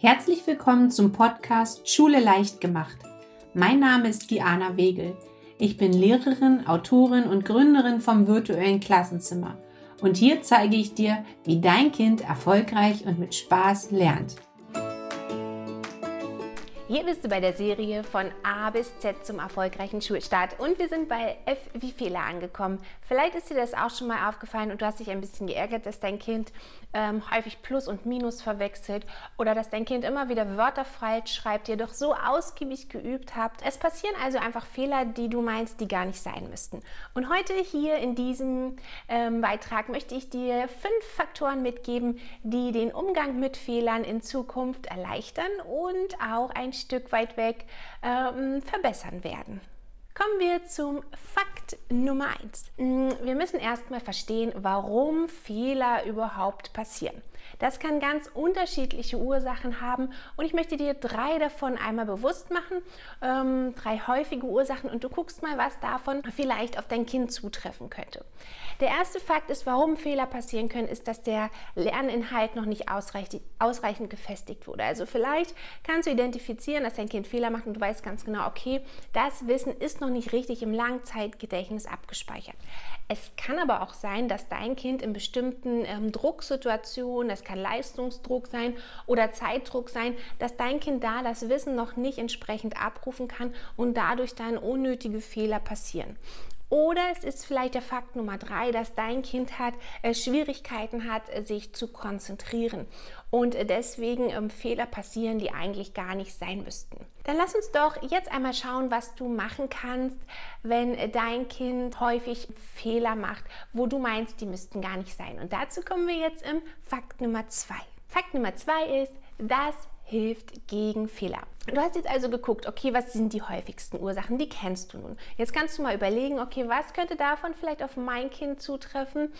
Herzlich willkommen zum Podcast Schule leicht gemacht. Mein Name ist Diana Wegel. Ich bin Lehrerin, Autorin und Gründerin vom virtuellen Klassenzimmer. Und hier zeige ich dir, wie dein Kind erfolgreich und mit Spaß lernt. Hier bist du bei der Serie von A bis Z zum erfolgreichen Schulstart und wir sind bei F wie Fehler angekommen. Vielleicht ist dir das auch schon mal aufgefallen und du hast dich ein bisschen geärgert, dass dein Kind ähm, häufig Plus und Minus verwechselt oder dass dein Kind immer wieder Wörter falsch schreibt, ihr doch so ausgiebig geübt habt. Es passieren also einfach Fehler, die du meinst, die gar nicht sein müssten. Und heute hier in diesem ähm, Beitrag möchte ich dir fünf Faktoren mitgeben, die den Umgang mit Fehlern in Zukunft erleichtern und auch ein Stück weit weg ähm, verbessern werden. Kommen wir zum Fakt Nummer 1. Mm, wir müssen erstmal verstehen, warum Fehler überhaupt passieren. Das kann ganz unterschiedliche Ursachen haben und ich möchte dir drei davon einmal bewusst machen, ähm, drei häufige Ursachen und du guckst mal, was davon vielleicht auf dein Kind zutreffen könnte. Der erste Fakt ist, warum Fehler passieren können, ist, dass der Lerninhalt noch nicht ausreichend, ausreichend gefestigt wurde. Also vielleicht kannst du identifizieren, dass dein Kind Fehler macht und du weißt ganz genau, okay, das Wissen ist noch nicht richtig im Langzeitgedächtnis abgespeichert. Es kann aber auch sein, dass dein Kind in bestimmten ähm, Drucksituationen, das kann Leistungsdruck sein oder Zeitdruck sein, dass dein Kind da das Wissen noch nicht entsprechend abrufen kann und dadurch dann unnötige Fehler passieren. Oder es ist vielleicht der Fakt Nummer drei, dass dein Kind hat äh, Schwierigkeiten hat, äh, sich zu konzentrieren und äh, deswegen ähm, Fehler passieren, die eigentlich gar nicht sein müssten. Dann lass uns doch jetzt einmal schauen, was du machen kannst, wenn äh, dein Kind häufig Fehler macht, wo du meinst, die müssten gar nicht sein. Und dazu kommen wir jetzt im Fakt Nummer zwei. Fakt Nummer zwei ist, dass hilft gegen Fehler. Du hast jetzt also geguckt, okay, was sind die häufigsten Ursachen? Die kennst du nun. Jetzt kannst du mal überlegen, okay, was könnte davon vielleicht auf mein Kind zutreffen?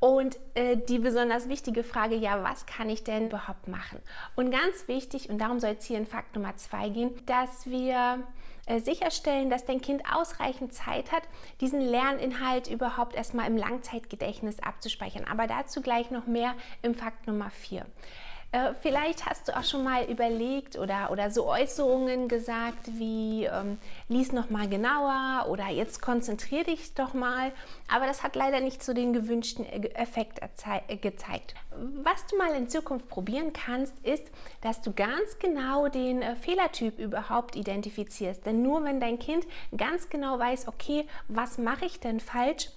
Und äh, die besonders wichtige Frage, ja, was kann ich denn überhaupt machen? Und ganz wichtig, und darum soll es hier in Fakt Nummer zwei gehen, dass wir äh, sicherstellen, dass dein Kind ausreichend Zeit hat, diesen Lerninhalt überhaupt erstmal im Langzeitgedächtnis abzuspeichern. Aber dazu gleich noch mehr im Fakt Nummer vier. Äh, vielleicht hast du auch schon mal überlegt oder, oder so Äußerungen gesagt wie ähm, lies noch mal genauer oder jetzt konzentrier dich doch mal. Aber das hat leider nicht so den gewünschten e-, Effekt äh, gezeigt. Was du mal in Zukunft probieren kannst, ist, dass du ganz genau den äh, Fehlertyp überhaupt identifizierst. Denn nur wenn dein Kind ganz genau weiß, okay, was mache ich denn falsch,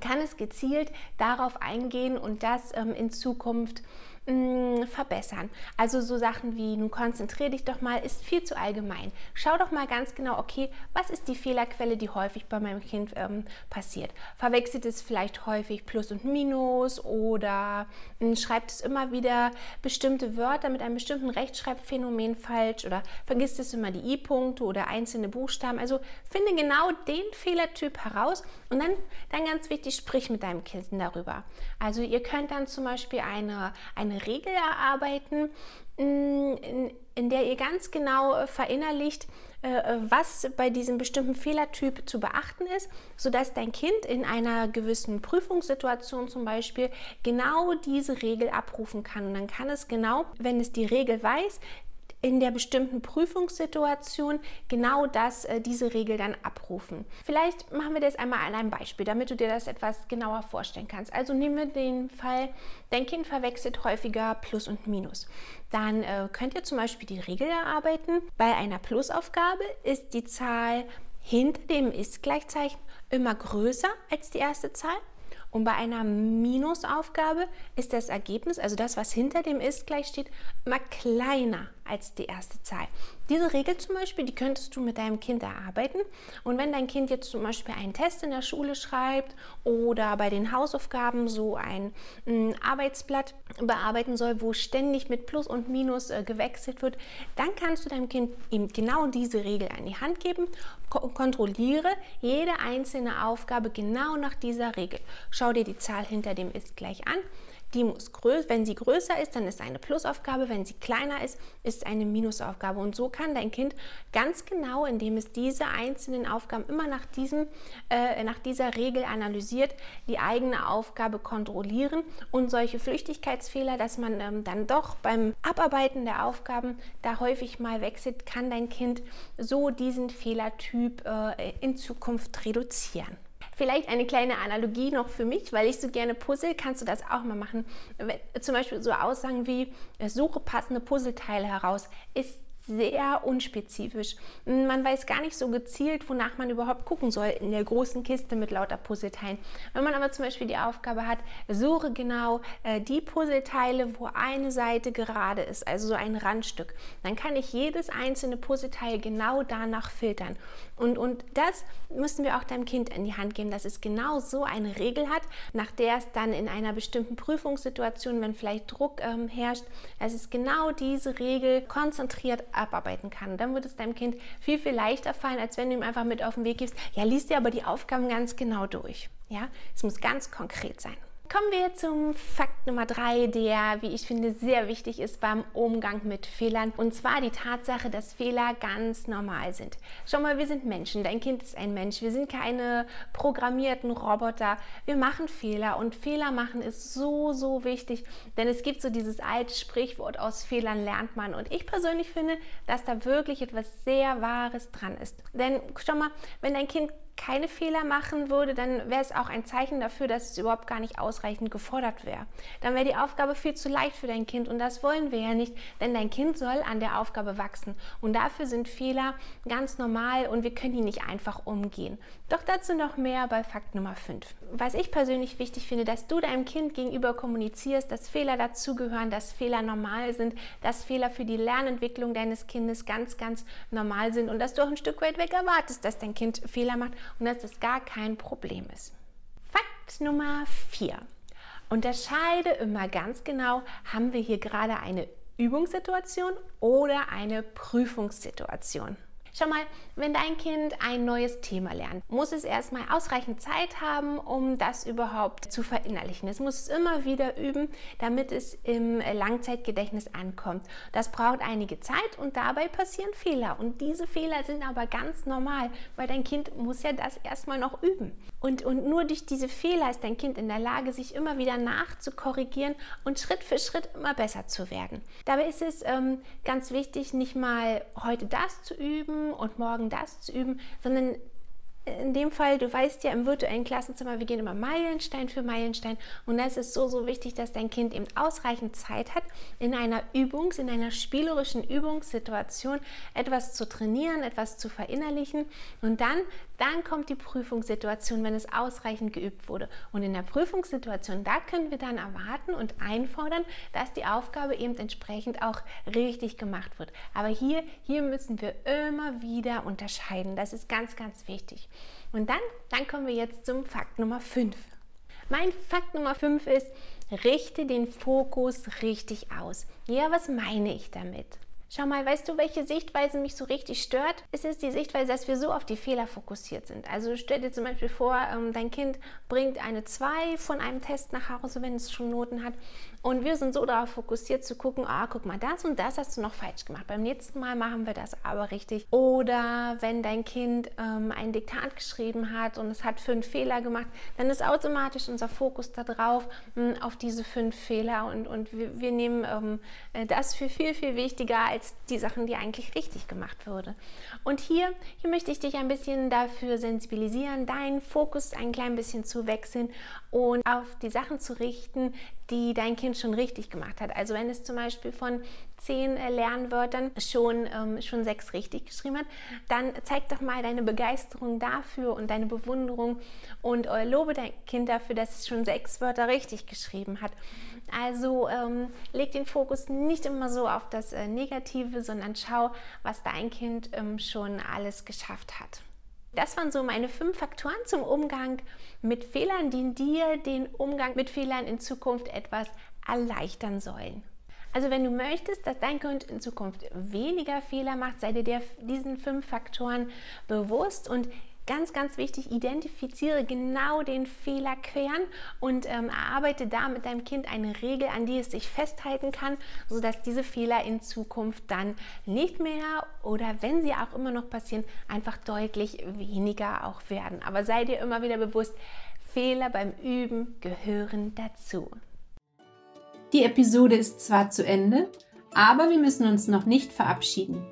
kann es gezielt darauf eingehen und das ähm, in Zukunft mh, mm, verbessern. Also so Sachen wie, nun konzentrier dich doch mal, ist viel zu allgemein. Schau doch mal ganz genau, okay, was ist die Fehlerquelle, die häufig bei meinem Kind ähm, passiert? Verwechselt es vielleicht häufig Plus und Minus oder mh, mm, schreibt es immer wieder bestimmte Wörter mit einem bestimmten Rechtschreibphänomen falsch oder vergisst es immer die I-Punkte oder einzelne Buchstaben. Also finde genau den Fehlertyp heraus und dann, dann ganz wichtig, sprich mit deinem Kind darüber. Also ihr könnt dann zum Beispiel eine, eine eine Regel erarbeiten, mm, in, in der ihr ganz genau äh, verinnerlicht, äh, was bei diesem bestimmten Fehlertyp zu beachten ist, sodass dein Kind in einer gewissen Prüfungssituation zum Beispiel genau diese Regel abrufen kann. Und dann kann es genau, wenn es die Regel weiß, in der bestimmten Prüfungssituation genau das, äh, diese Regel dann abrufen. Vielleicht machen wir das einmal an einem Beispiel, damit du dir das etwas genauer vorstellen kannst. Also nehmen wir den Fall, dein Kind verwechselt häufiger Plus und Minus. Dann äh, könnt ihr zum Beispiel die Regel erarbeiten. Bei einer Plusaufgabe ist die Zahl hinter dem Ist-Gleichzeichen immer größer als die erste Zahl. Und bei einer Minusaufgabe ist das Ergebnis, also das, was hinter dem ist gleich steht, immer kleiner als die erste Zahl. Diese Regel zum Beispiel, die könntest du mit deinem Kind erarbeiten. Und wenn dein Kind jetzt zum Beispiel einen Test in der Schule schreibt oder bei den Hausaufgaben so ein mm, Arbeitsblatt bearbeiten soll, wo ständig mit Plus und Minus äh, gewechselt wird, dann kannst du deinem Kind eben genau diese Regel an die Hand geben. Ko kontrolliere jede einzelne Aufgabe genau nach dieser Regel. Schau dir die Zahl hinter dem Ist gleich an die muss größer, wenn sie größer ist, dann ist eine Plusaufgabe, wenn sie kleiner ist, ist eine Minusaufgabe. Und so kann dein Kind ganz genau, indem es diese einzelnen Aufgaben immer nach, diesem, äh, nach dieser Regel analysiert, die eigene Aufgabe kontrollieren und solche Flüchtigkeitsfehler, dass man ähm, dann doch beim Abarbeiten der Aufgaben da häufig mal wechselt, kann dein Kind so diesen Fehlertyp äh, in Zukunft reduzieren. Vielleicht eine kleine Analogie noch für mich, weil ich so gerne puzzle, kannst du das auch mal machen. Zum Beispiel so Aussagen wie, suche passende Puzzleteile heraus, ist sehr unspezifisch. Man weiß gar nicht so gezielt, wonach man überhaupt gucken soll in der großen Kiste mit lauter Puzzleteilen. Wenn man aber zum Beispiel die Aufgabe hat, suche genau äh, die Puzzleteile, wo eine Seite gerade ist, also so ein Randstück, dann kann ich jedes einzelne Puzzleteil genau danach filtern. Und, und das müssen wir auch deinem Kind in die Hand geben, dass es genau so eine Regel hat, nach der es dann in einer bestimmten Prüfungssituation, wenn vielleicht Druck ähm, herrscht, dass es genau diese Regel konzentriert abarbeiten kann. dann wird es deinem Kind viel, viel leichter fallen, als wenn du ihm einfach mit auf den Weg gibst, ja, liest dir aber die Aufgaben ganz genau durch. Ja, es muss ganz konkret sein. Kommen wir zum Fakt Nummer drei, der, wie ich finde, sehr wichtig ist beim Umgang mit Fehlern. Und zwar die Tatsache, dass Fehler ganz normal sind. Schau mal, wir sind Menschen. Dein Kind ist ein Mensch. Wir sind keine programmierten Roboter. Wir machen Fehler und Fehler machen ist so, so wichtig. Denn es gibt so dieses alte Sprichwort, aus Fehlern lernt man. Und ich persönlich finde, dass da wirklich etwas sehr Wahres dran ist. Denn schau mal, wenn dein Kind keine Fehler machen würde, dann wäre es auch ein Zeichen dafür, dass es überhaupt gar nicht ausreichend gefordert wäre. Dann wäre die Aufgabe viel zu leicht für dein Kind und das wollen wir ja nicht, denn dein Kind soll an der Aufgabe wachsen und dafür sind Fehler ganz normal und wir können die nicht einfach umgehen. Doch dazu noch mehr bei Fakt Nummer 5. Was ich persönlich wichtig finde, dass du deinem Kind gegenüber kommunizierst, dass Fehler dazugehören, dass Fehler normal sind, dass Fehler für die Lernentwicklung deines Kindes ganz, ganz normal sind und dass du auch ein Stück weit weg erwartest, dass dein Kind Fehler macht und dass das gar kein Problem ist. Fakt Nummer 4. Unterscheide immer ganz genau, haben wir hier gerade eine Übungssituation oder eine Prüfungssituation. Schau mal, wenn dein Kind ein neues Thema lernt, muss es erstmal ausreichend Zeit haben, um das überhaupt zu verinnerlichen. Es muss es immer wieder üben, damit es im Langzeitgedächtnis ankommt. Das braucht einige Zeit und dabei passieren Fehler. Und diese Fehler sind aber ganz normal, weil dein Kind muss ja das erstmal noch üben. Und, und nur durch diese Fehler ist dein Kind in der Lage, sich immer wieder nachzukorrigieren und Schritt für Schritt immer besser zu werden. Dabei ist es ähm, ganz wichtig, nicht mal heute das zu üben, und morgen das zu üben, sondern in dem Fall, du weißt ja im virtuellen Klassenzimmer, wir gehen immer Meilenstein für Meilenstein und das ist so, so wichtig, dass dein Kind eben ausreichend Zeit hat, in einer Übungs-, in einer spielerischen Übungssituation etwas zu trainieren, etwas zu verinnerlichen und dann, dann kommt die Prüfungssituation, wenn es ausreichend geübt wurde. Und in der Prüfungssituation, da können wir dann erwarten und einfordern, dass die Aufgabe eben entsprechend auch richtig gemacht wird. Aber hier, hier müssen wir immer wieder unterscheiden. Das ist ganz, ganz wichtig. Und dann, dann kommen wir jetzt zum Fakt Nummer 5. Mein Fakt Nummer 5 ist, richte den Fokus richtig aus. Ja, was meine ich damit? Schau mal, weißt du, welche Sichtweise mich so richtig stört? Es ist die Sichtweise, dass wir so auf die Fehler fokussiert sind. Also stell dir zum Beispiel vor, ähm, dein Kind bringt eine 2 von einem Test nach Hause, wenn es schon Noten hat. Und wir sind so darauf fokussiert zu gucken, ah, guck mal, das und das hast du noch falsch gemacht. Beim nächsten Mal machen wir das aber richtig. Oder wenn dein Kind ähm, ein Diktat geschrieben hat und es hat fünf Fehler gemacht, dann ist automatisch unser Fokus darauf, hm, auf diese fünf Fehler. Und, und wir, wir nehmen ähm, äh, das für viel, viel wichtiger als die Sachen, die eigentlich richtig gemacht wurde. Und hier, hier möchte ich dich ein bisschen dafür sensibilisieren, deinen Fokus ein klein bisschen zu wechseln und auf die Sachen zu richten, die dein Kind schon richtig gemacht hat. Also wenn es zum Beispiel von zehn äh, Lernwörtern schon, ähm, schon sechs richtig geschrieben hat, dann zeig doch mal deine Begeisterung dafür und deine Bewunderung und äh, lobe dein Kind dafür, dass es schon sechs Wörter richtig geschrieben hat. Also ähm, leg den Fokus nicht immer so auf das äh, Negative, sondern schau, was dein Kind ähm, schon alles geschafft hat. Das waren so meine fünf Faktoren zum Umgang mit Fehlern, die dir den Umgang mit Fehlern in Zukunft etwas erleichtern sollen. Also wenn du möchtest, dass dein Kind in Zukunft weniger Fehler macht, sei dir diesen fünf Faktoren bewusst und Ganz, ganz wichtig, identifiziere genau den Fehlerqueren und ähm, erarbeite da mit deinem Kind eine Regel, an die es sich festhalten kann, sodass diese Fehler in Zukunft dann nicht mehr oder wenn sie auch immer noch passieren, einfach deutlich weniger auch werden. Aber sei dir immer wieder bewusst, Fehler beim Üben gehören dazu. Die Episode ist zwar zu Ende, aber wir müssen uns noch nicht verabschieden.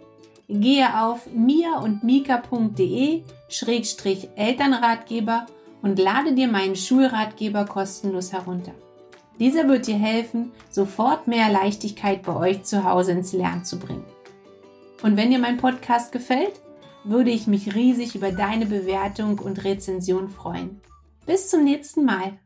Gehe auf mia und mika.de-elternratgeber und lade dir meinen Schulratgeber kostenlos herunter. Dieser wird dir helfen, sofort mehr Leichtigkeit bei euch zu Hause ins Lernen zu bringen. Und wenn dir mein Podcast gefällt, würde ich mich riesig über deine Bewertung und Rezension freuen. Bis zum nächsten Mal.